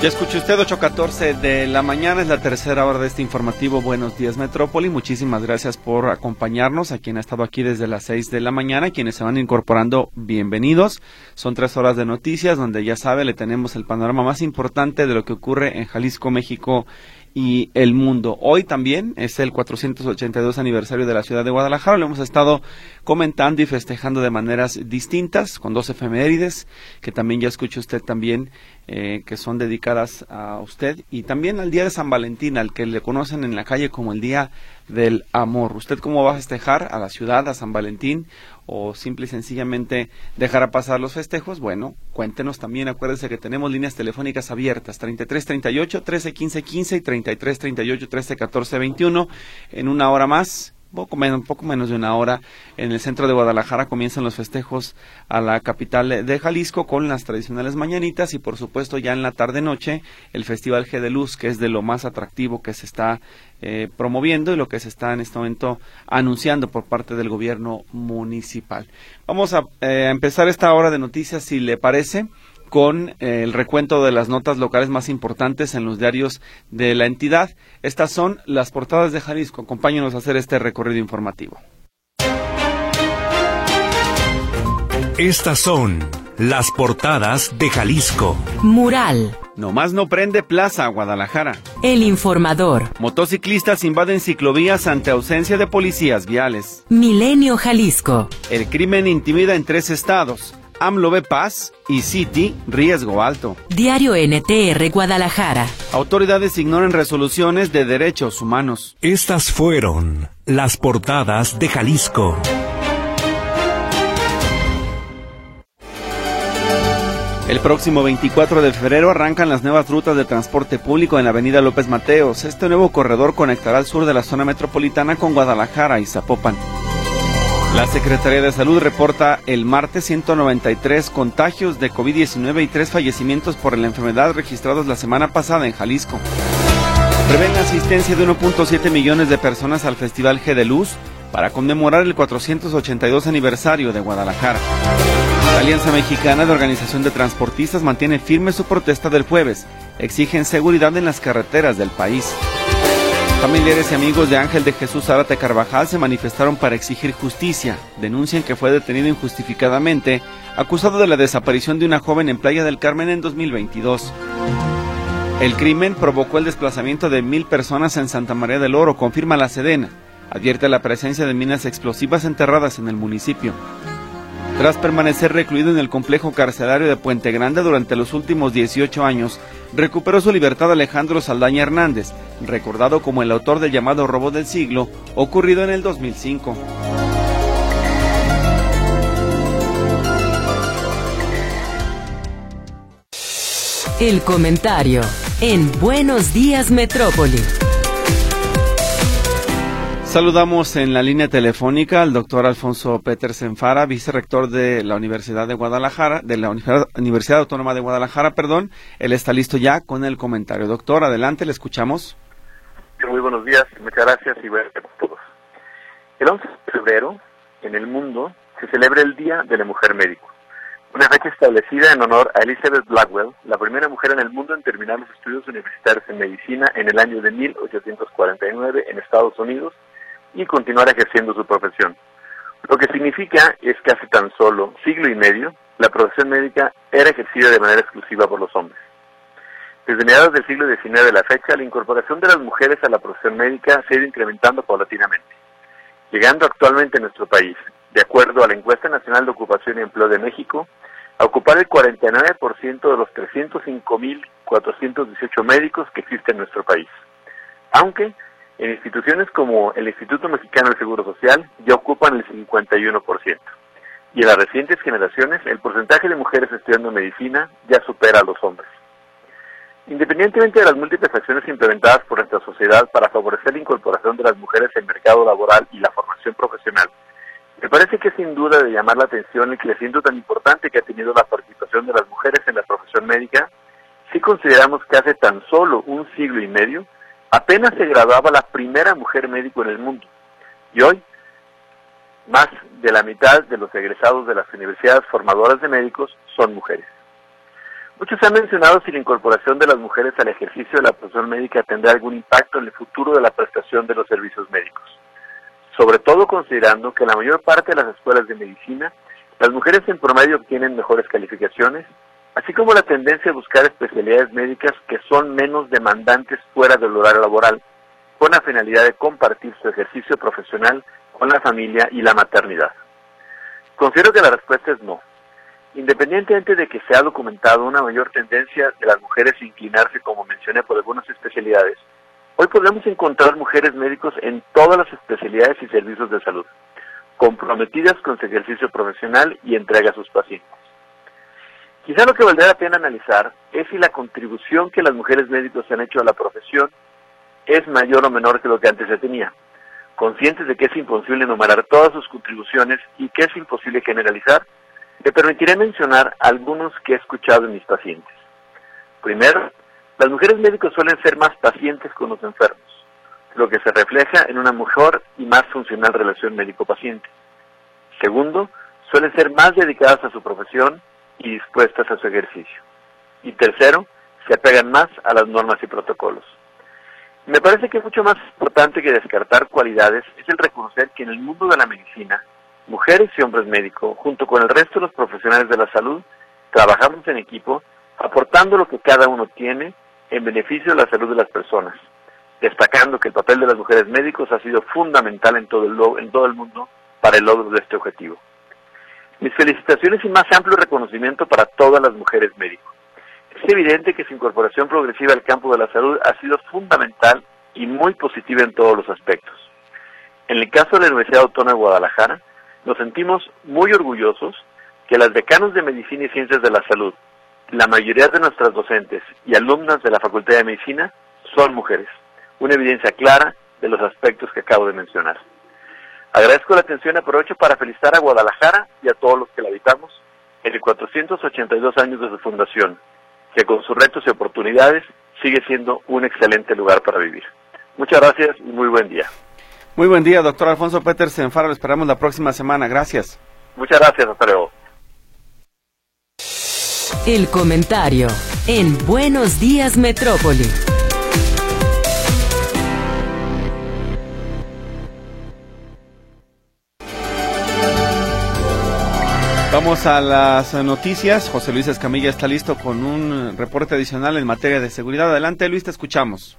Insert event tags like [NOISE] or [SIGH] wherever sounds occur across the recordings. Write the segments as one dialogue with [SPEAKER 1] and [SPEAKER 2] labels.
[SPEAKER 1] Ya escuchó usted 8.14 de la mañana, es la tercera hora de este informativo Buenos Días Metrópoli. Muchísimas gracias por acompañarnos, a quien ha estado aquí desde las 6 de la mañana, quienes se van incorporando, bienvenidos. Son tres horas de noticias donde ya sabe, le tenemos el panorama más importante de lo que ocurre en Jalisco, México y el mundo. Hoy también es el 482 aniversario de la ciudad de Guadalajara. Lo hemos estado comentando y festejando de maneras distintas, con dos efemérides, que también ya escuchó usted también, eh, que son dedicadas a usted, y también al Día de San Valentín, al que le conocen en la calle como el Día del Amor. ¿Usted cómo va a festejar a la ciudad, a San Valentín? O simple y sencillamente dejar pasar los festejos, bueno, cuéntenos también, acuérdense que tenemos líneas telefónicas abiertas, 33 38 13 15 15 y 33 38 13 14 21. En una hora más poco menos, poco menos de una hora en el centro de Guadalajara comienzan los festejos a la capital de Jalisco con las tradicionales mañanitas y por supuesto ya en la tarde noche el Festival G de Luz que es de lo más atractivo que se está eh, promoviendo y lo que se está en este momento anunciando por parte del gobierno municipal. Vamos a eh, empezar esta hora de noticias si le parece con eh, el recuento de las notas locales más importantes en los diarios de la entidad. Estas son las portadas de Jalisco. Acompáñenos a hacer este recorrido informativo.
[SPEAKER 2] Estas son las portadas de Jalisco.
[SPEAKER 3] Mural.
[SPEAKER 1] Nomás no prende Plaza, Guadalajara.
[SPEAKER 3] El informador.
[SPEAKER 1] Motociclistas invaden ciclovías ante ausencia de policías viales.
[SPEAKER 3] Milenio Jalisco.
[SPEAKER 1] El crimen intimida en tres estados. AMLO ve paz y City riesgo alto.
[SPEAKER 3] Diario NTR Guadalajara.
[SPEAKER 1] Autoridades ignoran resoluciones de derechos humanos.
[SPEAKER 2] Estas fueron las portadas de Jalisco.
[SPEAKER 1] El próximo 24 de febrero arrancan las nuevas rutas de transporte público en la avenida López Mateos. Este nuevo corredor conectará al sur de la zona metropolitana con Guadalajara y Zapopan. La Secretaría de Salud reporta el martes 193 contagios de COVID-19 y tres fallecimientos por la enfermedad registrados la semana pasada en Jalisco. Prevén la asistencia de 1.7 millones de personas al Festival G de Luz para conmemorar el 482 aniversario de Guadalajara. La Alianza Mexicana de Organización de Transportistas mantiene firme su protesta del jueves. Exigen seguridad en las carreteras del país. Familiares y amigos de Ángel de Jesús Zárate Carvajal se manifestaron para exigir justicia. Denuncian que fue detenido injustificadamente, acusado de la desaparición de una joven en Playa del Carmen en 2022. El crimen provocó el desplazamiento de mil personas en Santa María del Oro, confirma la Sedena. Advierte la presencia de minas explosivas enterradas en el municipio. Tras permanecer recluido en el complejo carcelario de Puente Grande durante los últimos 18 años, recuperó su libertad Alejandro Saldaña Hernández, recordado como el autor del llamado robo del siglo, ocurrido en el 2005.
[SPEAKER 3] El comentario en Buenos Días Metrópoli.
[SPEAKER 1] Saludamos en la línea telefónica al doctor Alfonso Petersen Fara, vicerrector de la Universidad de Guadalajara, de la Universidad Autónoma de Guadalajara, perdón. Él está listo ya con el comentario. Doctor, adelante, le escuchamos.
[SPEAKER 4] Muy buenos días, muchas gracias y buenas a todos. El 11 de febrero, en el mundo, se celebra el Día de la Mujer Médico, una fecha establecida en honor a Elizabeth Blackwell, la primera mujer en el mundo en terminar los estudios universitarios en medicina en el año de 1849 en Estados Unidos y continuar ejerciendo su profesión. Lo que significa es que hace tan solo siglo y medio la profesión médica era ejercida de manera exclusiva por los hombres. Desde mediados del siglo XIX de la fecha, la incorporación de las mujeres a la profesión médica se ha ido incrementando paulatinamente, llegando actualmente en nuestro país, de acuerdo a la encuesta nacional de ocupación y empleo de México, a ocupar el 49% de los 305.418 médicos que existen en nuestro país. Aunque en instituciones como el Instituto Mexicano del Seguro Social ya ocupan el 51%. Y en las recientes generaciones el porcentaje de mujeres estudiando medicina ya supera a los hombres. Independientemente de las múltiples acciones implementadas por nuestra sociedad para favorecer la incorporación de las mujeres el mercado laboral y la formación profesional, me parece que sin duda de llamar la atención el crecimiento tan importante que ha tenido la participación de las mujeres en la profesión médica, si consideramos que hace tan solo un siglo y medio apenas se graduaba la primera mujer médico en el mundo. Y hoy, más de la mitad de los egresados de las universidades formadoras de médicos son mujeres. Muchos han mencionado si la incorporación de las mujeres al ejercicio de la profesión médica tendrá algún impacto en el futuro de la prestación de los servicios médicos. Sobre todo considerando que en la mayor parte de las escuelas de medicina, las mujeres en promedio obtienen mejores calificaciones, así como la tendencia a buscar especialidades médicas que son menos demandantes fuera del horario laboral, con la finalidad de compartir su ejercicio profesional con la familia y la maternidad. Considero que la respuesta es no. Independientemente de que se ha documentado una mayor tendencia de las mujeres a inclinarse, como mencioné, por algunas especialidades, hoy podemos encontrar mujeres médicos en todas las especialidades y servicios de salud, comprometidas con su ejercicio profesional y entrega a sus pacientes. Quizá lo que valdría la pena analizar es si la contribución que las mujeres médicos han hecho a la profesión es mayor o menor que lo que antes se tenía. Conscientes de que es imposible enumerar todas sus contribuciones y que es imposible generalizar, me permitiré mencionar algunos que he escuchado en mis pacientes. Primero, las mujeres médicos suelen ser más pacientes con los enfermos, lo que se refleja en una mejor y más funcional relación médico-paciente. Segundo, suelen ser más dedicadas a su profesión y dispuestas a su ejercicio. Y tercero, se apegan más a las normas y protocolos. Me parece que mucho más importante que descartar cualidades es el reconocer que en el mundo de la medicina mujeres y hombres médicos, junto con el resto de los profesionales de la salud, trabajamos en equipo, aportando lo que cada uno tiene en beneficio de la salud de las personas, destacando que el papel de las mujeres médicos ha sido fundamental en todo el, en todo el mundo para el logro de este objetivo. Mis felicitaciones y más amplio reconocimiento para todas las mujeres médicos. Es evidente que su incorporación progresiva al campo de la salud ha sido fundamental y muy positiva en todos los aspectos. En el caso de la Universidad Autónoma de Guadalajara, nos sentimos muy orgullosos que las decanos de Medicina y Ciencias de la Salud, la mayoría de nuestras docentes y alumnas de la Facultad de Medicina son mujeres, una evidencia clara de los aspectos que acabo de mencionar. Agradezco la atención y aprovecho para felicitar a Guadalajara y a todos los que la habitamos en el 482 años de su fundación, que con sus retos y oportunidades sigue siendo un excelente lugar para vivir. Muchas gracias y muy buen día.
[SPEAKER 1] Muy buen día, doctor Alfonso Petersen Faro. Lo esperamos la próxima semana. Gracias.
[SPEAKER 4] Muchas gracias. Hasta luego.
[SPEAKER 3] El comentario en Buenos Días Metrópoli.
[SPEAKER 1] Vamos a las noticias. José Luis Escamilla está listo con un reporte adicional en materia de seguridad. Adelante, Luis, te escuchamos.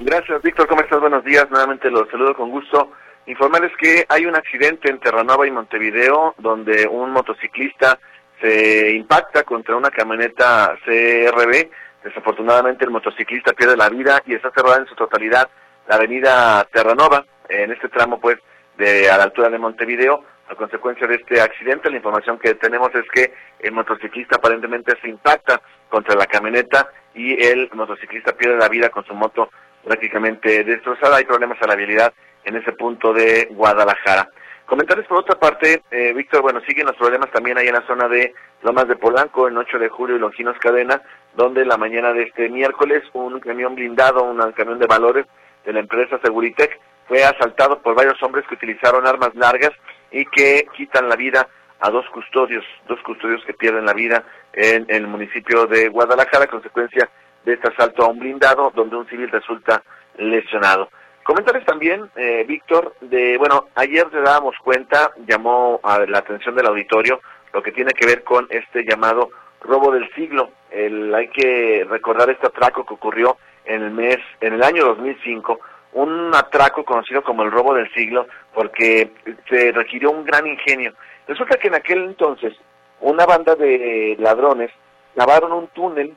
[SPEAKER 5] Gracias, Víctor. ¿Cómo estás? Buenos días. Nuevamente los saludo con gusto. Informarles que hay un accidente en Terranova y Montevideo donde un motociclista se impacta contra una camioneta CRB. Desafortunadamente el motociclista pierde la vida y está cerrada en su totalidad la avenida Terranova, en este tramo pues de a la altura de Montevideo. A consecuencia de este accidente, la información que tenemos es que el motociclista aparentemente se impacta contra la camioneta y el motociclista pierde la vida con su moto prácticamente destrozada. Hay problemas a la habilidad en ese punto de Guadalajara. Comentarles por otra parte, eh, Víctor, bueno, siguen los problemas también ahí en la zona de Lomas de Polanco, en 8 de julio y Longinos Cadena, donde la mañana de este miércoles un camión blindado, un camión de valores de la empresa Seguritec, fue asaltado por varios hombres que utilizaron armas largas y que quitan la vida a dos custodios, dos custodios que pierden la vida en, el municipio de Guadalajara, a consecuencia de este asalto a un blindado donde un civil resulta lesionado. Comentarles también, eh, Víctor, de, bueno, ayer te dábamos cuenta, llamó a la atención del auditorio lo que tiene que ver con este llamado robo del siglo. El, hay que recordar este atraco que ocurrió en el mes, en el año 2005, un atraco conocido como el robo del siglo, porque se requirió un gran ingenio. Resulta que en aquel entonces una banda de ladrones cavaron un túnel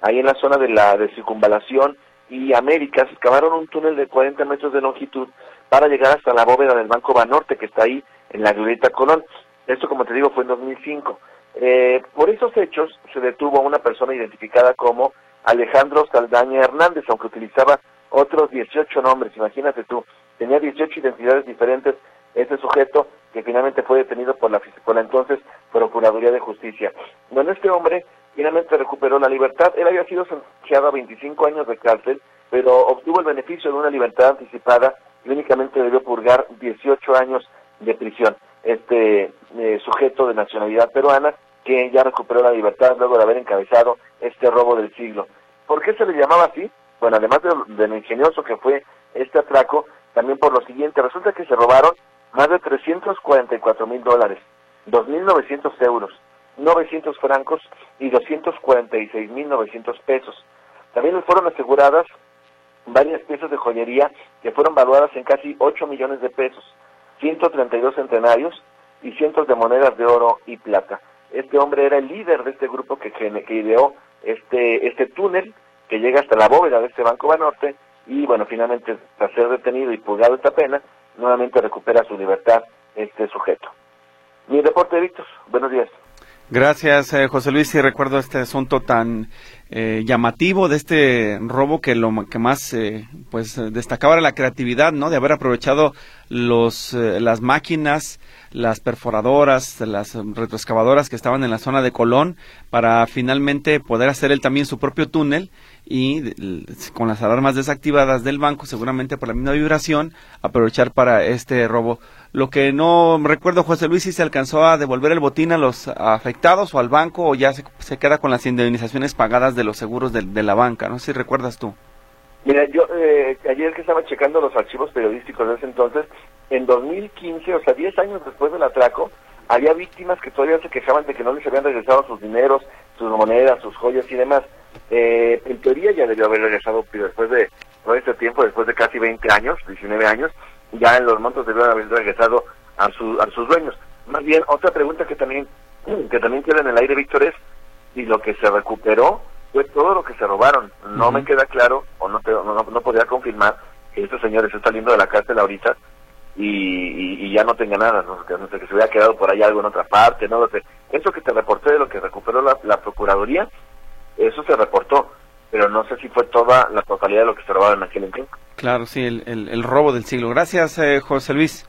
[SPEAKER 5] ahí en la zona de la de circunvalación y Américas, excavaron un túnel de 40 metros de longitud para llegar hasta la bóveda del Banco Banorte, que está ahí en la Glorieta Colón. Esto, como te digo, fue en 2005. Eh, por esos hechos se detuvo a una persona identificada como Alejandro Saldaña Hernández, aunque utilizaba otros 18 nombres, imagínate tú, tenía 18 identidades diferentes este sujeto que finalmente fue detenido por la, por la entonces Procuraduría de Justicia. Bueno, este hombre finalmente recuperó la libertad. Él había sido sentenciado a 25 años de cárcel, pero obtuvo el beneficio de una libertad anticipada y únicamente debió purgar 18 años de prisión. Este eh, sujeto de nacionalidad peruana que ya recuperó la libertad luego de haber encabezado este robo del siglo. ¿Por qué se le llamaba así? Bueno, además de, lo ingenioso que fue este atraco, también por lo siguiente, resulta que se robaron más de 344 mil dólares, 2.900 euros, 900 francos y 246.900 pesos. También les fueron aseguradas varias piezas de joyería que fueron valuadas en casi 8 millones de pesos, 132 centenarios y cientos de monedas de oro y plata. Este hombre era el líder de este grupo que, que ideó este, este túnel que llega hasta la bóveda de este Banco Banorte y bueno, finalmente tras ser detenido y purgado esta pena, nuevamente recupera su libertad este sujeto. Mi reporte, Víctor. Buenos días.
[SPEAKER 1] Gracias, eh, José Luis. Y recuerdo este asunto tan eh, llamativo de este robo que lo que más eh, pues destacaba era la creatividad, ¿no? De haber aprovechado los las máquinas, las perforadoras, las retroexcavadoras que estaban en la zona de Colón para finalmente poder hacer él también su propio túnel y con las alarmas desactivadas del banco, seguramente por la misma vibración, aprovechar para este robo. Lo que no recuerdo, José Luis, si se alcanzó a devolver el botín a los afectados o al banco o ya se, queda con las indemnizaciones pagadas de los seguros de, la banca. No sé si recuerdas tú.
[SPEAKER 5] Mira, yo eh, ayer que estaba checando los archivos periodísticos de ese entonces, en 2015, o sea, 10 años después del atraco, había víctimas que todavía se quejaban de que no les habían regresado sus dineros, sus monedas, sus joyas y demás. Eh, en teoría ya debió haber regresado después de todo este tiempo, después de casi 20 años, 19 años, ya en los montos debió haber regresado a, su, a sus dueños. Más bien, otra pregunta que también [CLEARS THROAT] que también queda en el aire, Víctor, es si lo que se recuperó fue todo lo que se robaron. No me queda claro, o no, no, no podría confirmar que estos señores están saliendo de la cárcel ahorita y, y, ya no tenga nada, ¿no? Que, que se hubiera quedado por ahí algo en otra parte, no lo sé. Eso que te reporté de lo que recuperó la, la Procuraduría, eso se reportó, pero no sé si fue toda la totalidad de lo que se robaron en aquel entonces.
[SPEAKER 1] Claro, sí, el, el, robo del siglo. Gracias, eh, José Luis.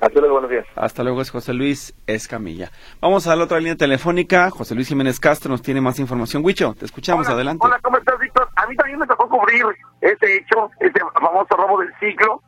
[SPEAKER 5] Hasta luego, buenos días.
[SPEAKER 1] Hasta luego, es José Luis Escamilla. Vamos a la otra línea telefónica. José Luis Jiménez Castro nos tiene más información. Huicho, te escuchamos, adelante.
[SPEAKER 6] Hola, ¿cómo estás, Víctor? A mí también me tocó cubrir ese hecho, ese famoso robo del siglo.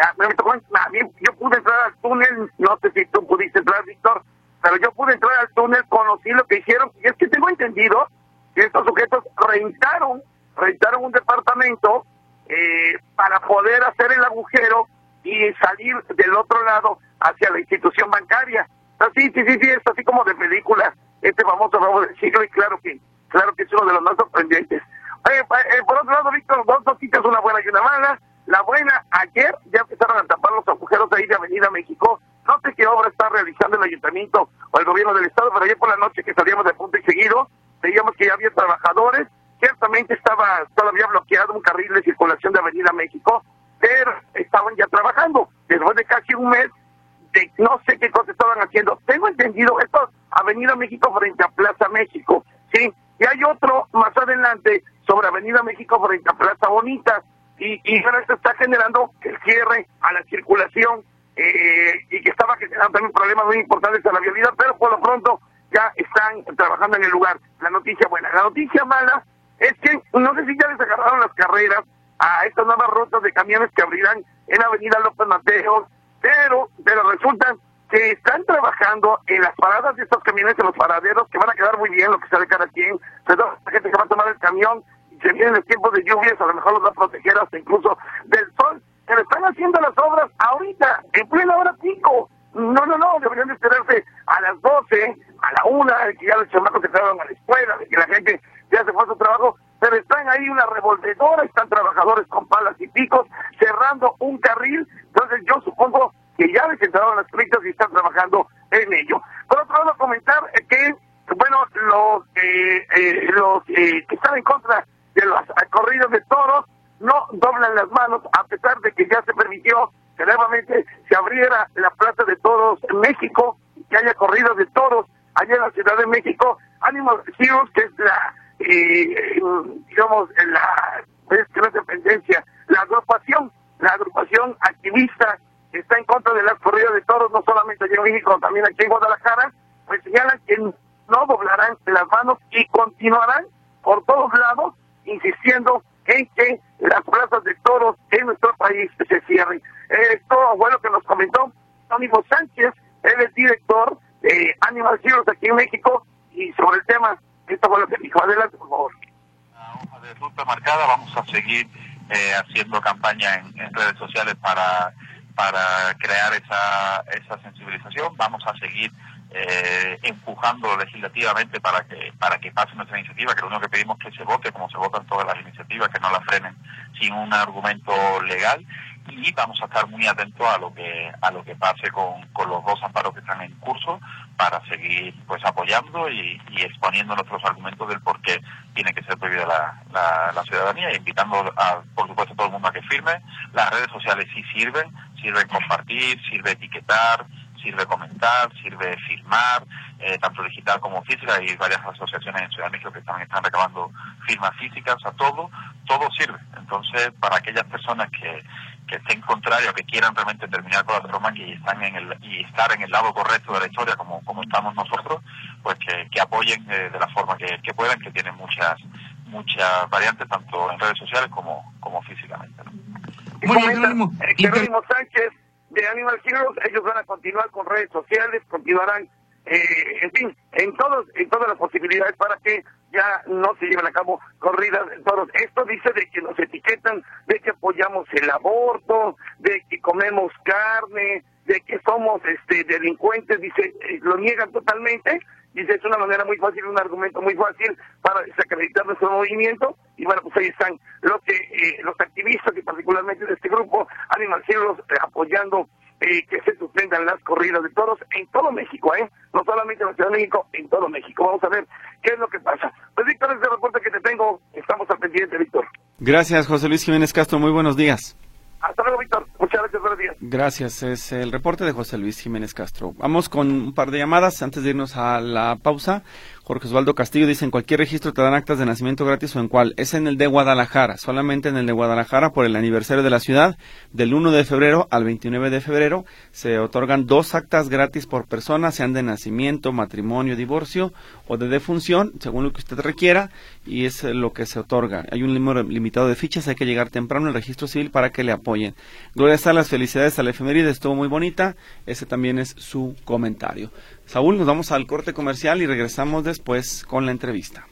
[SPEAKER 6] Ah, me tocó, a mí, yo pude entrar al túnel, no sé si tú pudiste entrar, Víctor, pero yo pude entrar al túnel, conocí lo que hicieron, y es que tengo entendido que estos sujetos rentaron, rentaron un departamento eh, para poder hacer el agujero y salir del otro lado hacia la institución bancaria. Así, sí, sí, sí, es así como de película, este famoso robo del siglo, y claro que, claro que es uno de los más sorprendentes. Eh, por otro lado, Víctor, dos noticias, una buena y una mala. La buena, ayer ya empezaron a tapar los agujeros ahí de Avenida México. No sé qué obra está realizando el ayuntamiento o el gobierno del estado, pero ayer por la noche que salíamos de punto y seguido, veíamos que ya había trabajadores, ciertamente estaba todavía bloqueado un carril de circulación de Avenida México, estaban ya trabajando. Después de casi un mes, de no sé qué cosas estaban haciendo. Tengo entendido, esto Avenida México frente a Plaza México, ¿sí? Y hay otro más adelante sobre Avenida México frente a Plaza Bonita. Y, y ahora esto está generando el cierre a la circulación eh, y que estaba generando también problemas muy importantes a la vialidad, pero por lo pronto ya están trabajando en el lugar. La noticia buena. La noticia mala es que no sé si ya les agarraron las carreras a estas nuevas rutas de camiones que abrirán en Avenida López Mateos, pero, pero resulta que están trabajando en las paradas de estos camiones, en los paraderos, que van a quedar muy bien lo que sea de cada quien, pero la gente que va a tomar el camión y se vienen los tiempos de lluvias, a lo mejor los va a proteger hasta incluso del sol, pero están haciendo las obras ahorita, en plena hora pico. No, no, no, deberían de esperarse a las 12, a la 1, que ya los chamacos se quedaron a la escuela, de que la gente ya se fue a su trabajo, pero están ahí una revolvedora, están trabajadores con palas y picos cerrando un carril, entonces yo supongo que ya les entraron las prisas y están trabajando en ello. Por otro lado, comentar que, bueno, los, eh, eh, los eh, que están en contra de los corridos de toros no doblan las manos, a pesar de que ya se permitió que nuevamente se abriera la Plaza de Toros en México, que haya corridos de toros allá en la Ciudad de México. Ánimo Heroes, que es la, eh, digamos, la, no es dependencia, la agrupación, la agrupación activista que está en contra de las corridas de toros, no solamente allá en México, también aquí en Guadalajara, pues señalan que no doblarán las manos y continuarán por todos lados insistiendo en que las plazas de toros en nuestro país se cierren. Esto fue lo que nos comentó Tónico Sánchez, él es director de Animal Heroes aquí en México, y sobre el tema. Esto fue lo que dijo. Adelante, por favor.
[SPEAKER 7] La hoja de ruta marcada, vamos a seguir eh, haciendo campaña en, en, redes sociales para, para crear esa, esa sensibilización. Vamos a seguir eh, empujando legislativamente para que para que pase nuestra iniciativa, que lo único que pedimos es que se vote como se votan todas las iniciativas, que no la frenen sin un argumento legal y vamos a estar muy atentos a lo que a lo que pase con, con los dos amparos que están en curso para seguir pues apoyando y, y exponiendo nuestros argumentos del por qué tiene que ser prohibida la, la, la ciudadanía invitando a, por supuesto a todo el mundo a que firme. Las redes sociales sí sirven, sirven compartir, sirve etiquetar, sirve comentar, sirve firmar, eh, tanto digital como física. Hay varias asociaciones en Ciudad de México que también están recabando firmas físicas, sea, todo, todo sirve. Entonces, para aquellas personas que, que estén contrarios, que quieran realmente terminar con la tauromaquia y están en el y estar en el lado correcto de la historia como, como estamos nosotros, pues que, que apoyen eh, de la forma que, que puedan, que tienen muchas muchas variantes tanto en redes sociales como, como físicamente. ¿no?
[SPEAKER 6] Muy bien, Jerónimo Sánchez de Animal Heroes, ellos van a continuar con redes sociales, continuarán, eh, en fin, en todos, en todas las posibilidades para que ya no se lleven a cabo corridas de toros. Esto dice de que nos etiquetan, de que apoyamos el aborto, de que comemos carne, de que somos este delincuentes, dice, eh, lo niegan totalmente, dice, es una manera muy fácil, un argumento muy fácil para desacreditar nuestro movimiento, y bueno, pues ahí están los que, eh, los activistas y particularmente de este grupo, Animal Heroes, eh, apoyando eh, que se suspendan las corridas de toros en todo México, ¿eh? No solamente en la Ciudad de México, en todo México. Vamos a ver qué es lo que pasa. Pues Víctor, ese reporte que te tengo, estamos al pendiente, Víctor.
[SPEAKER 1] Gracias, José Luis Jiménez Castro. Muy buenos días.
[SPEAKER 6] Hasta luego, Víctor. Muchas gracias, buenos días.
[SPEAKER 1] Gracias, es el reporte de José Luis Jiménez Castro. Vamos con un par de llamadas antes de irnos a la pausa. Jorge Osvaldo Castillo dice, en cualquier registro te dan actas de nacimiento gratis o en cuál. Es en el de Guadalajara, solamente en el de Guadalajara por el aniversario de la ciudad. Del 1 de febrero al 29 de febrero se otorgan dos actas gratis por persona, sean de nacimiento, matrimonio, divorcio o de defunción, según lo que usted requiera, y es lo que se otorga. Hay un número limitado de fichas, hay que llegar temprano al registro civil para que le apoyen. Gloria las felicidades a la efeméride, estuvo muy bonita. Ese también es su comentario. Saúl, nos vamos al corte comercial y regresamos después con la entrevista.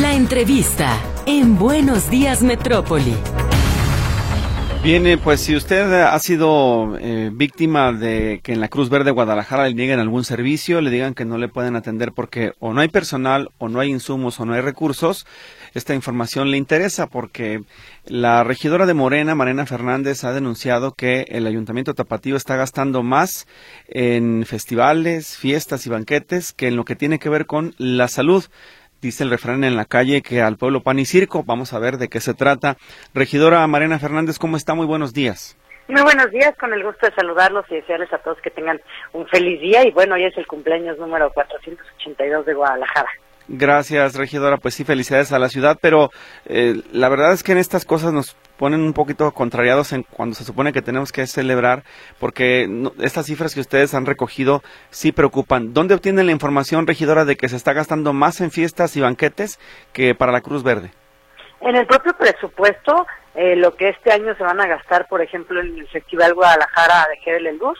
[SPEAKER 3] La entrevista en Buenos Días Metrópoli.
[SPEAKER 1] Bien, pues si usted ha sido eh, víctima de que en la Cruz Verde Guadalajara le nieguen algún servicio, le digan que no le pueden atender porque o no hay personal, o no hay insumos, o no hay recursos, esta información le interesa porque la regidora de Morena, Marena Fernández, ha denunciado que el Ayuntamiento Tapatío está gastando más en festivales, fiestas y banquetes que en lo que tiene que ver con la salud dice el refrán en la calle que al pueblo pan y circo. Vamos a ver de qué se trata. Regidora Mariana Fernández, ¿cómo está? Muy buenos días.
[SPEAKER 8] Muy buenos días, con el gusto de saludarlos y desearles a todos que tengan un feliz día. Y bueno, hoy es el cumpleaños número 482 de Guadalajara.
[SPEAKER 1] Gracias, regidora. Pues sí, felicidades a la ciudad, pero eh, la verdad es que en estas cosas nos ponen un poquito contrariados en cuando se supone que tenemos que celebrar, porque estas cifras que ustedes han recogido sí preocupan. ¿Dónde obtienen la información, regidora, de que se está gastando más en fiestas y banquetes que para la Cruz Verde?
[SPEAKER 8] En el propio presupuesto, eh, lo que este año se van a gastar, por ejemplo, en el Festival Guadalajara de Jerez Luz,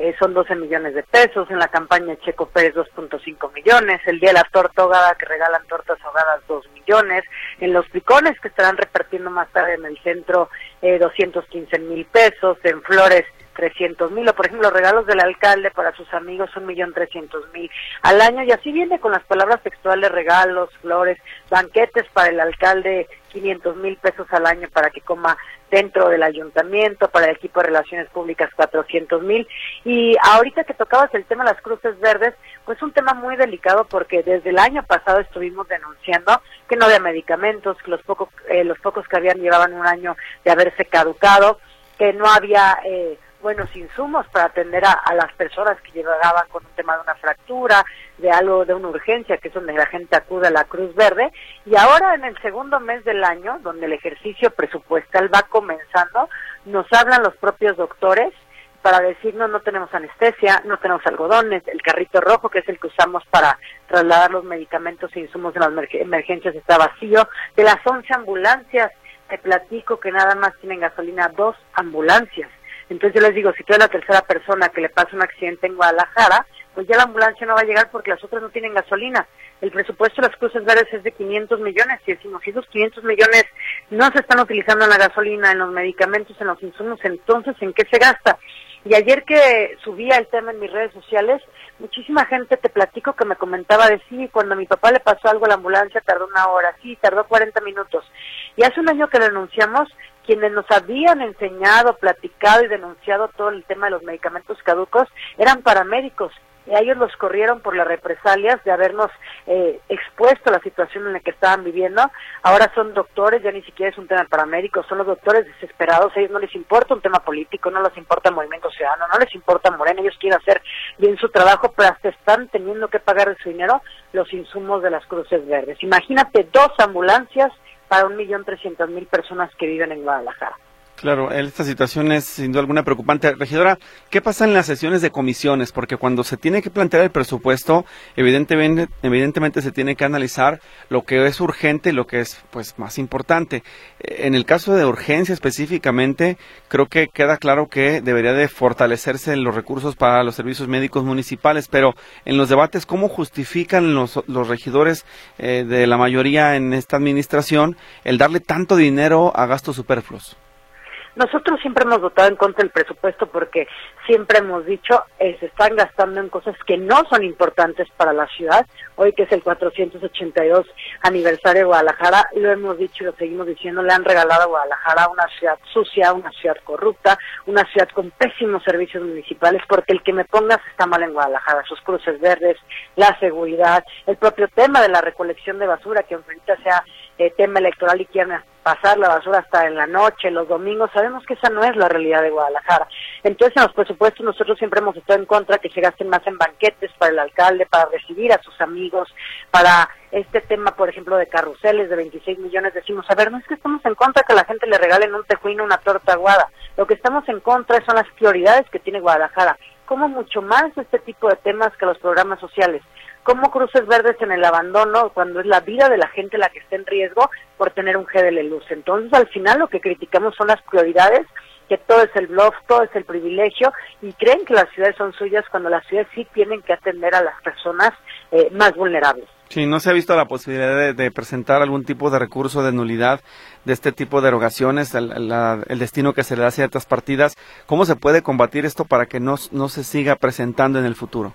[SPEAKER 8] eh, son 12 millones de pesos, en la campaña Checo Pérez 2.5 millones, el día de la torta ahogada que regalan tortas ahogadas 2 millones, en los picones que estarán repartiendo más tarde en el centro eh, 215 mil pesos, en flores 300 mil, o por ejemplo los regalos del alcalde para sus amigos un millón trescientos mil al año, y así viene con las palabras textuales, regalos, flores, banquetes para el alcalde 500 mil pesos al año para que coma dentro del ayuntamiento, para el equipo de relaciones públicas 400 mil. Y ahorita que tocabas el tema de las cruces verdes, pues un tema muy delicado porque desde el año pasado estuvimos denunciando que no había medicamentos, que los pocos, eh, los pocos que habían llevaban un año de haberse caducado, que no había eh, buenos insumos para atender a, a, las personas que llegaban con un tema de una fractura, de algo de una urgencia, que es donde la gente acude a la Cruz Verde. Y ahora en el segundo mes del año, donde el ejercicio presupuestal va comenzando, nos hablan los propios doctores para decirnos no tenemos anestesia, no tenemos algodones, el carrito rojo que es el que usamos para trasladar los medicamentos e insumos de las emergencias está vacío, de las 11 ambulancias te platico que nada más tienen gasolina dos ambulancias. Entonces yo les digo, si tú eres la tercera persona que le pasa un accidente en Guadalajara, pues ya la ambulancia no va a llegar porque las otras no tienen gasolina. El presupuesto de las cruces verdes es de 500 millones y decimos, si esos 500 millones no se están utilizando en la gasolina, en los medicamentos, en los insumos, entonces ¿en qué se gasta? Y ayer que subía el tema en mis redes sociales, muchísima gente te platico que me comentaba de sí, cuando a mi papá le pasó algo la ambulancia tardó una hora, sí, tardó 40 minutos. Y hace un año que denunciamos, quienes nos habían enseñado, platicado y denunciado todo el tema de los medicamentos caducos eran paramédicos y ellos los corrieron por las represalias de habernos eh, expuesto la situación en la que estaban viviendo. Ahora son doctores, ya ni siquiera es un tema paramédico, son los doctores desesperados, a ellos no les importa un tema político, no les importa el movimiento ciudadano, no les importa Morena, ellos quieren hacer bien su trabajo, pero hasta están teniendo que pagar de su dinero los insumos de las cruces verdes. Imagínate dos ambulancias para un millón trescientas mil personas que viven en Guadalajara.
[SPEAKER 1] Claro, esta situación es sin duda alguna preocupante. Regidora, ¿qué pasa en las sesiones de comisiones? Porque cuando se tiene que plantear el presupuesto, evidentemente, se tiene que analizar lo que es urgente y lo que es pues más importante. En el caso de urgencia específicamente, creo que queda claro que debería de fortalecerse los recursos para los servicios médicos municipales, pero en los debates, ¿cómo justifican los, los regidores eh, de la mayoría en esta administración el darle tanto dinero a gastos superfluos?
[SPEAKER 8] Nosotros siempre hemos votado en contra del presupuesto porque siempre hemos dicho eh, se están gastando en cosas que no son importantes para la ciudad. Hoy que es el 482 aniversario de Guadalajara, lo hemos dicho y lo seguimos diciendo, le han regalado a Guadalajara una ciudad sucia, una ciudad corrupta, una ciudad con pésimos servicios municipales, porque el que me pongas está mal en Guadalajara, sus cruces verdes, la seguridad, el propio tema de la recolección de basura, que ahorita sea eh, tema electoral y quieren pasar la basura hasta en la noche, los domingos, sabemos que esa no es la realidad de Guadalajara. Entonces, en los presupuestos nosotros siempre hemos estado en contra que se gasten más en banquetes para el alcalde, para recibir a sus amigos, para este tema, por ejemplo, de carruseles de 26 millones, decimos, a ver, no es que estamos en contra que la gente le regalen un tejuino, una torta aguada, lo que estamos en contra son las prioridades que tiene Guadalajara, como mucho más este tipo de temas que los programas sociales como cruces verdes en el abandono cuando es la vida de la gente la que está en riesgo por tener un GDL luz. Entonces, al final lo que criticamos son las prioridades, que todo es el bluff, todo es el privilegio y creen que las ciudades son suyas cuando las ciudades sí tienen que atender a las personas eh, más vulnerables.
[SPEAKER 1] Sí, no se ha visto la posibilidad de, presentar algún tipo de recurso de nulidad de este tipo de erogaciones, el, destino que se le da a ciertas partidas. ¿Cómo se puede combatir esto para que no, no se siga presentando en el futuro?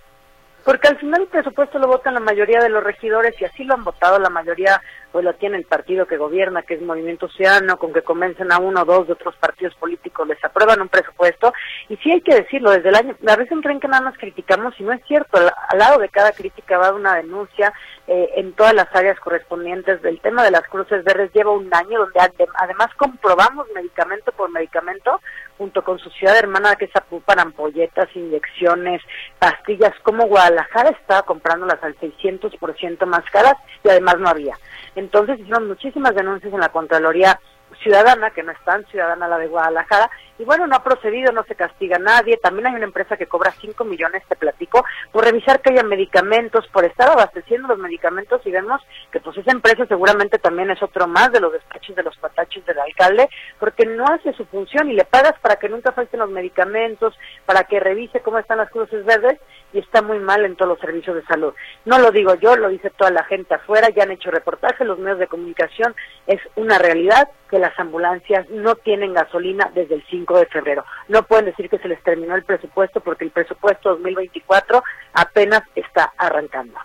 [SPEAKER 8] Porque al final el presupuesto lo votan la mayoría de los regidores y así lo han votado la mayoría, pues lo tiene el partido que gobierna, que es Movimiento Ciudadano, con que convencen a uno o dos de otros partidos políticos, les aprueban un presupuesto. Y sí hay que decirlo, desde el año, a veces creen que nada más criticamos y no es cierto. Al, lado de cada crítica va una denuncia eh, en todas las áreas correspondientes del tema de las cruces verdes. Lleva un año donde además comprobamos medicamento por medicamento junto con su ciudad hermana que se apupan ampolletas, inyecciones, pastillas, como Guadalajara estaba comprándolas al 600% más caras y además no había. Entonces hicieron muchísimas denuncias en la Contraloría ciudadana, que no es tan ciudadana la de Guadalajara, y bueno, no ha procedido, no se castiga a nadie. También hay una empresa que cobra 5 millones, te platico, por revisar que haya medicamentos, por estar abasteciendo los medicamentos y vemos que pues esa empresa seguramente también es otro más de los despachos de los patachos del alcalde, porque no hace su función y le pagas para que nunca falten los medicamentos, para que revise cómo están las cruces verdes y está muy mal en todos los servicios de salud. No lo digo yo, lo dice toda la gente afuera, ya han hecho reportajes, los medios de comunicación, es una realidad que las ambulancias no tienen gasolina desde el 5 de febrero. No pueden decir que se les terminó el presupuesto porque el presupuesto 2024 apenas está arrancando.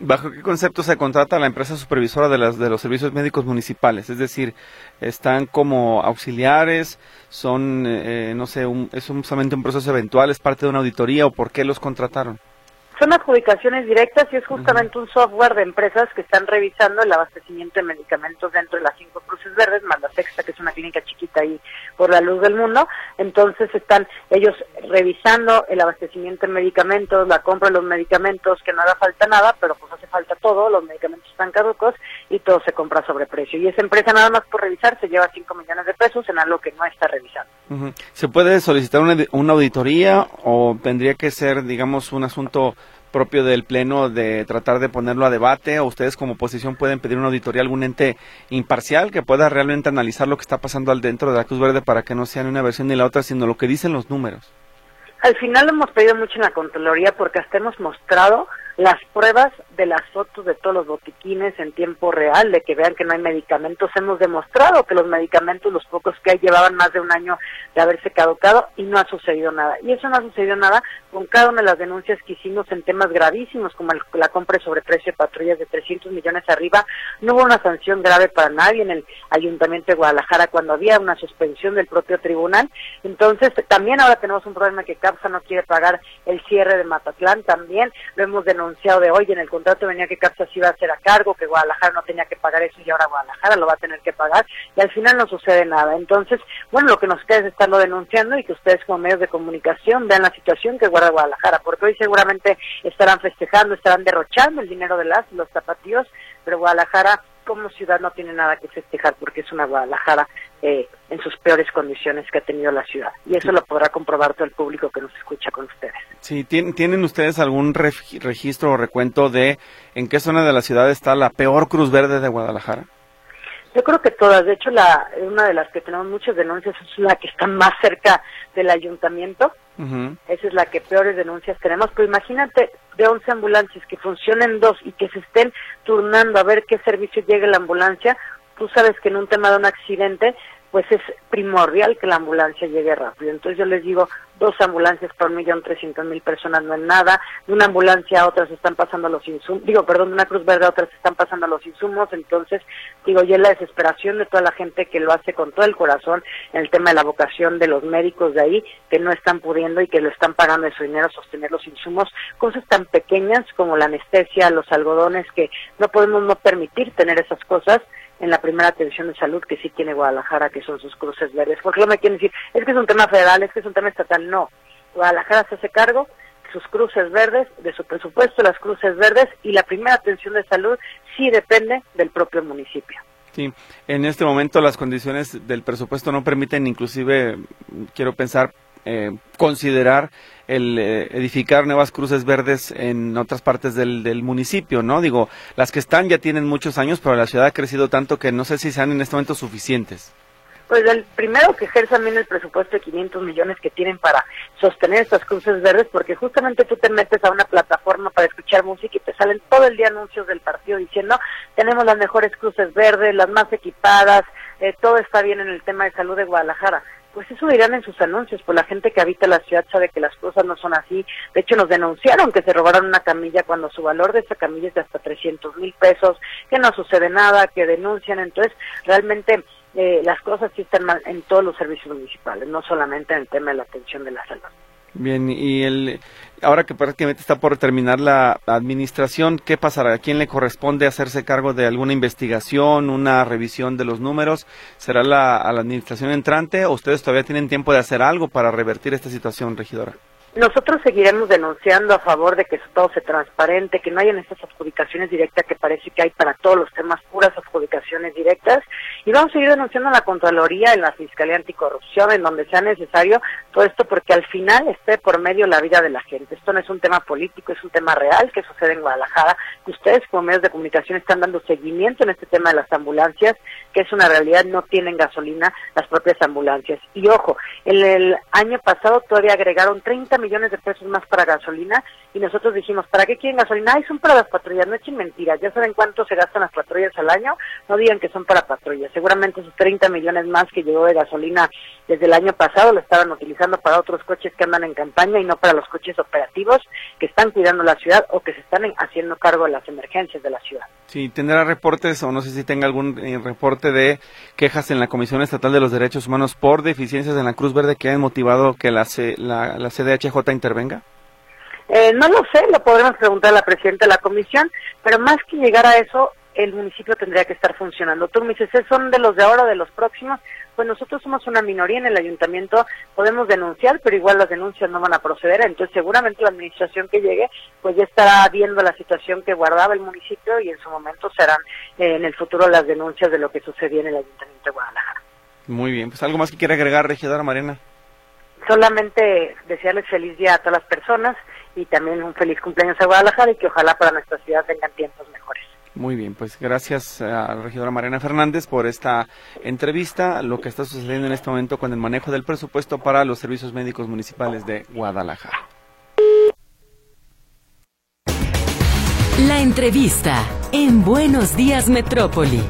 [SPEAKER 1] ¿Bajo qué concepto se contrata la empresa supervisora de, las, de los servicios médicos municipales? Es decir, ¿están como auxiliares? ¿Son, eh, no sé, un, es solamente un proceso eventual? ¿Es parte de una auditoría o por qué los contrataron?
[SPEAKER 8] Son adjudicaciones directas y es justamente un software de empresas que están revisando el abastecimiento de medicamentos dentro de las cinco cruces verdes, más la sexta, que es una clínica chiquita ahí por la luz del mundo. Entonces están ellos revisando el abastecimiento de medicamentos, la compra de los medicamentos, que no haga falta nada, pero pues hace falta todo, los medicamentos están caducos y todo se compra sobre precio. Y esa empresa nada más por revisar se lleva 5 millones de pesos en algo que no está revisando.
[SPEAKER 1] ¿Se puede solicitar una, una auditoría o tendría que ser, digamos, un asunto propio del Pleno de tratar de ponerlo a debate o ustedes como oposición pueden pedir una auditoría a algún ente imparcial que pueda realmente analizar lo que está pasando al dentro de la Cruz Verde para que no sea ni una versión ni la otra, sino lo que dicen los números?
[SPEAKER 8] Al final lo hemos pedido mucho en la Contraloría porque hasta hemos mostrado las pruebas de las fotos de todos los botiquines en tiempo real, de que vean que no hay medicamentos. Hemos demostrado que los medicamentos, los pocos que hay, llevaban más de un año de haberse caducado y no ha sucedido nada. Y eso no ha sucedido nada con cada una de las denuncias que hicimos en temas gravísimos, como la compra de sobreprecio de patrullas de 300 millones arriba. No hubo una sanción grave para nadie en el Ayuntamiento de Guadalajara cuando había una suspensión del propio tribunal. Entonces, también ahora tenemos un problema que CAPSA no quiere pagar el cierre de Matatlán. También lo hemos denunciado de hoy. En el contrato venía que CAPSA iba a hacer a cargo, que Guadalajara no tenía que pagar eso y ahora Guadalajara lo va a tener que pagar. Y al final no sucede nada. Entonces, bueno, lo que nos queda es estarlo denunciando y que ustedes como medios de comunicación vean la situación que guarda Guadalajara, porque hoy seguramente estarán festejando, estarán derrochando el dinero de las los zapatillos, pero Guadalajara como ciudad no tiene nada que festejar porque es una Guadalajara eh, en sus peores condiciones que ha tenido la ciudad. Y eso lo podrá comprobar todo el público que nos escucha con ustedes.
[SPEAKER 1] Sí, ¿tienen ustedes algún registro o recuento de en qué zona de la ciudad está la peor Cruz Verde de Guadalajara?
[SPEAKER 8] Yo creo que todas. De hecho, la, una de las que tenemos muchas denuncias es la que está más cerca del ayuntamiento. Esa es la que peores denuncias tenemos. Pero imagínate de 11 ambulancias que funcionen dos y que se estén turnando a ver qué servicio llegue la ambulancia. Tú sabes que en un tema de un accidente pues es primordial que la ambulancia llegue rápido. Entonces yo les digo, dos ambulancias por millón trescientos mil personas no es nada, de una ambulancia a otra se están pasando los insumos, digo, perdón, de una Cruz Verde a otra se están pasando los insumos, entonces digo, y es la desesperación de toda la gente que lo hace con todo el corazón en el tema de la vocación de los médicos de ahí, que no están pudiendo y que lo están pagando de su dinero sostener los insumos, cosas tan pequeñas como la anestesia, los algodones, que no podemos no permitir tener esas cosas, en la primera atención de salud que sí tiene Guadalajara, que son sus cruces verdes. Porque no me quieren decir, es que es un tema federal, es que es un tema estatal. No, Guadalajara se hace cargo de sus cruces verdes, de su presupuesto, las cruces verdes, y la primera atención de salud sí depende del propio municipio.
[SPEAKER 1] Sí, en este momento las condiciones del presupuesto no permiten inclusive, quiero pensar, eh, considerar el eh, edificar nuevas cruces verdes en otras partes del, del, municipio, ¿no? Digo, las que están ya tienen muchos años, pero la ciudad ha crecido tanto que no sé si sean en este momento suficientes.
[SPEAKER 8] Pues el primero que ejerce también el presupuesto de 500 millones que tienen para sostener estas cruces verdes, porque justamente tú te metes a una plataforma para escuchar música y te salen todo el día anuncios del partido diciendo tenemos las mejores cruces verdes, las más equipadas, eh, todo está bien en el tema de salud de Guadalajara pues eso dirán en sus anuncios, pues la gente que habita la ciudad sabe que las cosas no son así. De hecho, nos denunciaron que se robaron una camilla cuando su valor de esa camilla es de hasta 300 mil pesos, que no sucede nada, que denuncian. Entonces, realmente eh, las cosas sí están mal en todos los servicios municipales, no solamente en el tema de la atención de la salud.
[SPEAKER 1] Bien, y el, ahora que prácticamente está por terminar la administración, ¿qué pasará? ¿A quién le corresponde hacerse cargo de alguna investigación, una revisión de los números? ¿Será la, a la administración entrante o ustedes todavía tienen tiempo de hacer algo para revertir esta situación, regidora?
[SPEAKER 8] Nosotros seguiremos denunciando a favor de que todo se transparente, que no hayan estas adjudicaciones directas que parece que hay para todos los temas, puras adjudicaciones directas, y vamos a seguir denunciando a la Contraloría, en la Fiscalía Anticorrupción, en donde sea necesario, todo esto porque al final esté por medio la vida de la gente. Esto no es un tema político, es un tema real que sucede en Guadalajara, que ustedes como medios de comunicación están dando seguimiento en este tema de las ambulancias, que es una realidad, no tienen gasolina las propias ambulancias. Y ojo, en el año pasado todavía agregaron 30 millones de pesos más para gasolina y nosotros dijimos, ¿para qué quieren gasolina? Ay, son para las patrullas, no echen mentiras, ya saben cuánto se gastan las patrullas al año, no digan que son para patrullas. Seguramente esos 30 millones más que llegó de gasolina desde el año pasado lo estaban utilizando para otros coches que andan en campaña y no para los coches operativos que están cuidando la ciudad o que se están haciendo cargo de las emergencias de la ciudad.
[SPEAKER 1] Sí, tendrá reportes o no sé si tenga algún eh, reporte de quejas en la Comisión Estatal de los Derechos Humanos por deficiencias en la Cruz Verde que han motivado que la, la, la CDHJ intervenga?
[SPEAKER 8] Eh, no lo sé, lo podremos preguntar a la presidenta de la comisión, pero más que llegar a eso, el municipio tendría que estar funcionando. Tú me dices, ¿son de los de ahora o de los próximos? Pues nosotros somos una minoría en el ayuntamiento, podemos denunciar, pero igual las denuncias no van a proceder, entonces seguramente la administración que llegue, pues ya estará viendo la situación que guardaba el municipio y en su momento serán eh, en el futuro las denuncias de lo que sucedía en el ayuntamiento de Guadalajara.
[SPEAKER 1] Muy bien, pues algo más que quiere agregar, regidora Mariana
[SPEAKER 8] solamente desearles feliz día a todas las personas y también un feliz cumpleaños a Guadalajara y que ojalá para nuestra ciudad tengan tiempos mejores.
[SPEAKER 1] Muy bien, pues gracias a la regidora Mariana Fernández por esta entrevista, lo que está sucediendo en este momento con el manejo del presupuesto para los servicios médicos municipales de Guadalajara.
[SPEAKER 3] La entrevista en Buenos Días Metrópoli.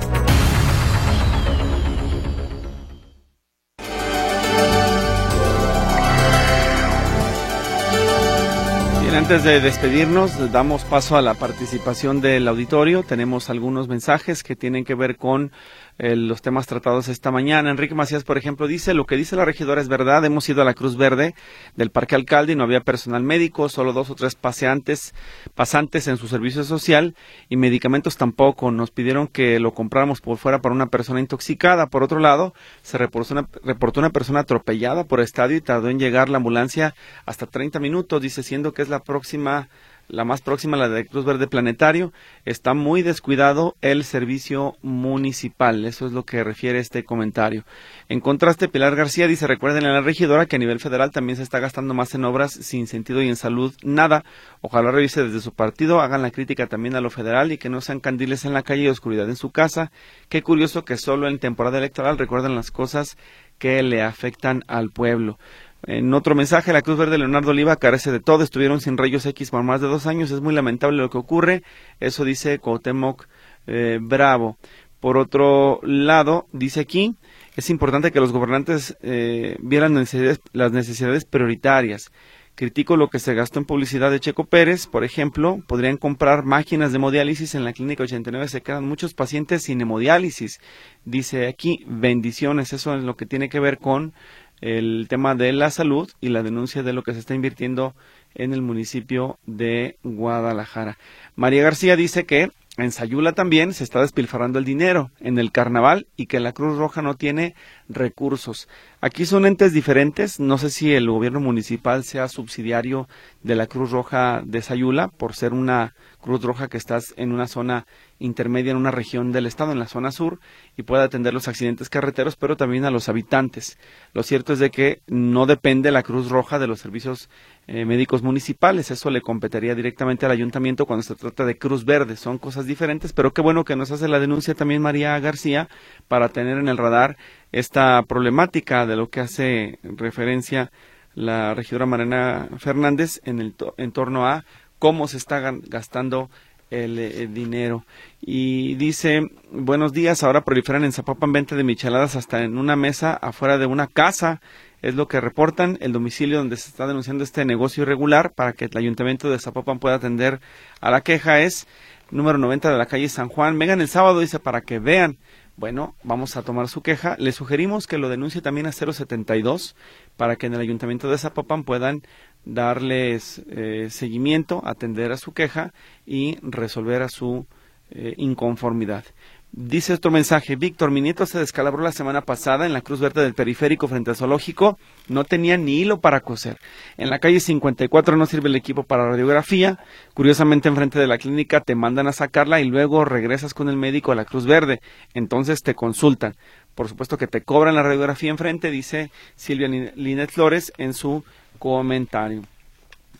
[SPEAKER 1] Antes de despedirnos, damos paso a la participación del auditorio. Tenemos algunos mensajes que tienen que ver con eh, los temas tratados esta mañana. Enrique Macías, por ejemplo, dice, lo que dice la regidora es verdad, hemos ido a la Cruz Verde del Parque Alcalde y no había personal médico, solo dos o tres paseantes, pasantes en su servicio social y medicamentos tampoco. Nos pidieron que lo compráramos por fuera para una persona intoxicada. Por otro lado, se reportó una, reportó una persona atropellada por estadio y tardó en llegar la ambulancia hasta 30 minutos, dice, siendo que es la próxima la más próxima, la de Cruz Verde Planetario, está muy descuidado el servicio municipal. Eso es lo que refiere este comentario. En contraste, Pilar García dice, recuerden a la regidora que a nivel federal también se está gastando más en obras sin sentido y en salud nada. Ojalá revise desde su partido, hagan la crítica también a lo federal y que no sean candiles en la calle y oscuridad en su casa. Qué curioso que solo en temporada electoral recuerden las cosas que le afectan al pueblo. En otro mensaje, la Cruz Verde Leonardo Oliva carece de todo. Estuvieron sin rayos X por más de dos años. Es muy lamentable lo que ocurre. Eso dice Cuauhtémoc eh, Bravo. Por otro lado, dice aquí, es importante que los gobernantes eh, vieran las necesidades prioritarias. Critico lo que se gastó en publicidad de Checo Pérez, por ejemplo, podrían comprar máquinas de hemodiálisis en la clínica 89, se quedan muchos pacientes sin hemodiálisis. Dice aquí, bendiciones, eso es lo que tiene que ver con el tema de la salud y la denuncia de lo que se está invirtiendo en el municipio de Guadalajara. María García dice que en Sayula también se está despilfarrando el dinero en el carnaval y que la Cruz Roja no tiene recursos. Aquí son entes diferentes. No sé si el gobierno municipal sea subsidiario de la Cruz Roja de Sayula por ser una Cruz Roja que está en una zona intermedia en una región del estado, en la zona sur, y puede atender los accidentes carreteros, pero también a los habitantes. Lo cierto es de que no depende la Cruz Roja de los servicios eh, médicos municipales, eso le competiría directamente al ayuntamiento cuando se trata de Cruz Verde, son cosas diferentes, pero qué bueno que nos hace la denuncia también María García para tener en el radar esta problemática de lo que hace referencia la regidora Mariana Fernández en, el en torno a cómo se está gastando el, dinero. Y dice, buenos días, ahora proliferan en Zapopan venta de micheladas hasta en una mesa afuera de una casa. Es lo que reportan el domicilio donde se está denunciando este negocio irregular para que el ayuntamiento de Zapopan pueda atender a la queja. Es número 90 de la calle San Juan. Vengan el sábado, dice, para que vean. Bueno, vamos a tomar su queja. Le sugerimos que lo denuncie también a 072 para que en el ayuntamiento de Zapopan puedan darles eh, seguimiento, atender a su queja y resolver a su eh, inconformidad. Dice otro mensaje, Víctor, mi nieto se descalabró la semana pasada en la Cruz Verde del Periférico frente al zoológico, no tenía ni hilo para coser. En la calle 54 no sirve el equipo para radiografía, curiosamente enfrente de la clínica te mandan a sacarla y luego regresas con el médico a la Cruz Verde, entonces te consultan. Por supuesto que te cobran la radiografía enfrente, dice Silvia Linet Flores en su comentario.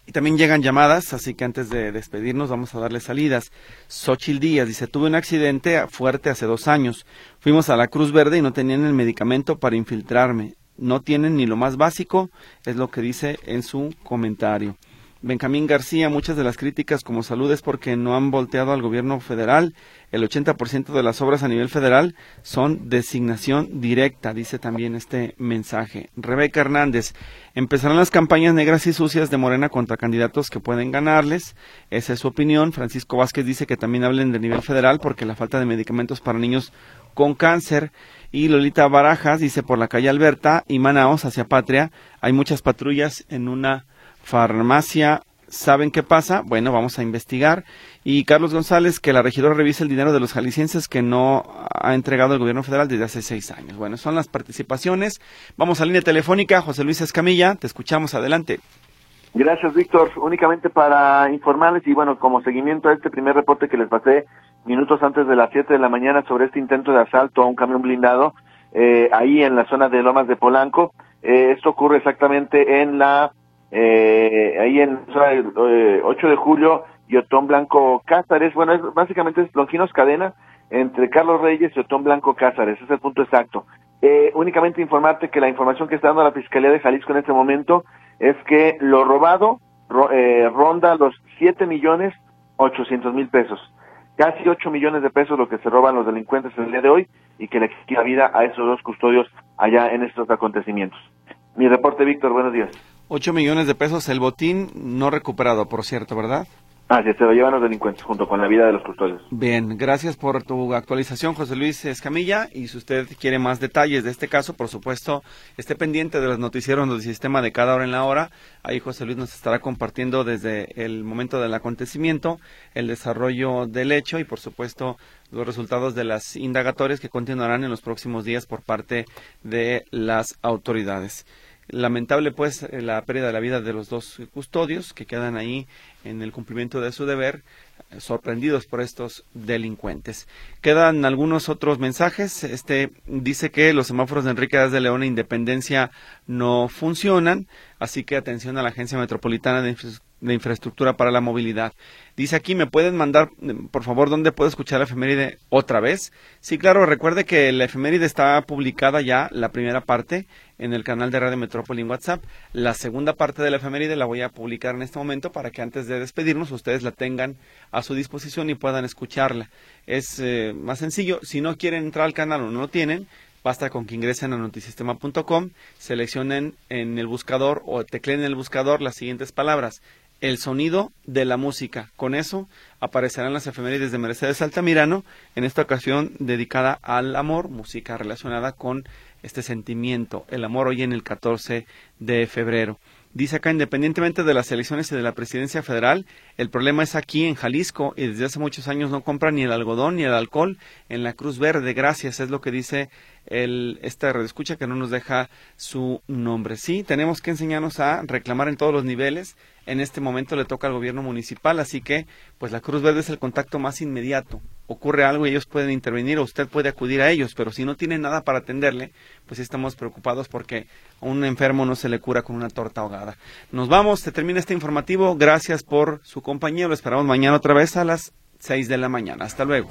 [SPEAKER 1] Y también llegan llamadas, así que antes de despedirnos vamos a darle salidas. Xochil Díaz dice, tuve un accidente fuerte hace dos años. Fuimos a la Cruz Verde y no tenían el medicamento para infiltrarme. No tienen ni lo más básico, es lo que dice en su comentario. Benjamín García, muchas de las críticas como salud es porque no han volteado al gobierno federal. El 80% de las obras a nivel federal son designación directa, dice también este mensaje. Rebeca Hernández, empezarán las campañas negras y sucias de Morena contra candidatos que pueden ganarles. Esa es su opinión. Francisco Vázquez dice que también hablen de nivel federal porque la falta de medicamentos para niños con cáncer. Y Lolita Barajas dice por la calle Alberta y Manaos hacia Patria hay muchas patrullas en una farmacia saben qué pasa, bueno, vamos a investigar. Y Carlos González, que la regidora revise el dinero de los jaliscienses que no ha entregado el gobierno federal desde hace seis años. Bueno, son las participaciones. Vamos a línea telefónica, José Luis Escamilla, te escuchamos, adelante.
[SPEAKER 5] Gracias, Víctor. Únicamente para informarles y bueno, como seguimiento a este primer reporte que les pasé minutos antes de las siete de la mañana sobre este intento de asalto a un camión blindado eh, ahí en la zona de Lomas de Polanco. Eh, esto ocurre exactamente en la eh, ahí en el 8 de julio y Otón Blanco Cázares. Bueno, es, básicamente es Longinos Cadena entre Carlos Reyes y Otón Blanco Cázares, ese es el punto exacto. Eh, únicamente informarte que la información que está dando la Fiscalía de Jalisco en este momento es que lo robado eh, ronda los 7 millones 800 mil pesos. Casi 8 millones de pesos lo que se roban los delincuentes en el día de hoy y que le quita vida a esos dos custodios allá en estos acontecimientos. Mi reporte, Víctor, buenos días.
[SPEAKER 1] 8 millones de pesos el botín no recuperado, por cierto, ¿verdad?
[SPEAKER 5] Ah, sí, se lo llevan los delincuentes junto con la vida de los custodios.
[SPEAKER 1] Bien, gracias por tu actualización, José Luis Escamilla. Y si usted quiere más detalles de este caso, por supuesto, esté pendiente de los noticieros del sistema de cada hora en la hora. Ahí José Luis nos estará compartiendo desde el momento del acontecimiento, el desarrollo del hecho y, por supuesto, los resultados de las indagatorias que continuarán en los próximos días por parte de las autoridades. Lamentable, pues, eh, la pérdida de la vida de los dos custodios que quedan ahí en el cumplimiento de su deber, eh, sorprendidos por estos delincuentes. Quedan algunos otros mensajes. Este dice que los semáforos de Enrique de León e Independencia no funcionan, así que atención a la Agencia Metropolitana de, de Infraestructura para la Movilidad. Dice aquí, ¿me pueden mandar, por favor, dónde puedo escuchar la efeméride otra vez? Sí, claro, recuerde que la efeméride está publicada ya, la primera parte, en el canal de Radio Metrópoli en WhatsApp. La segunda parte de la efeméride la voy a publicar en este momento para que antes de despedirnos ustedes la tengan a su disposición y puedan escucharla. Es eh, más sencillo, si no quieren entrar al canal o no lo tienen, basta con que ingresen a notisistema.com, seleccionen en el buscador o tecleen en el buscador las siguientes palabras el sonido de la música. Con eso aparecerán las efemérides de Mercedes Altamirano, en esta ocasión dedicada al amor, música relacionada con este sentimiento, el amor hoy en el 14 de febrero. Dice acá, independientemente de las elecciones y de la presidencia federal, el problema es aquí en Jalisco y desde hace muchos años no compran ni el algodón ni el alcohol en la Cruz Verde. Gracias, es lo que dice el, esta escucha que no nos deja su nombre. Sí, tenemos que enseñarnos a reclamar en todos los niveles. En este momento le toca al gobierno municipal, así que pues la Cruz Verde es el contacto más inmediato. Ocurre algo y ellos pueden intervenir o usted puede acudir a ellos, pero si no tiene nada para atenderle, pues estamos preocupados porque a un enfermo no se le cura con una torta ahogada. Nos vamos, se termina este informativo. Gracias por su compañía. Lo esperamos mañana otra vez a las 6 de la mañana. Hasta luego.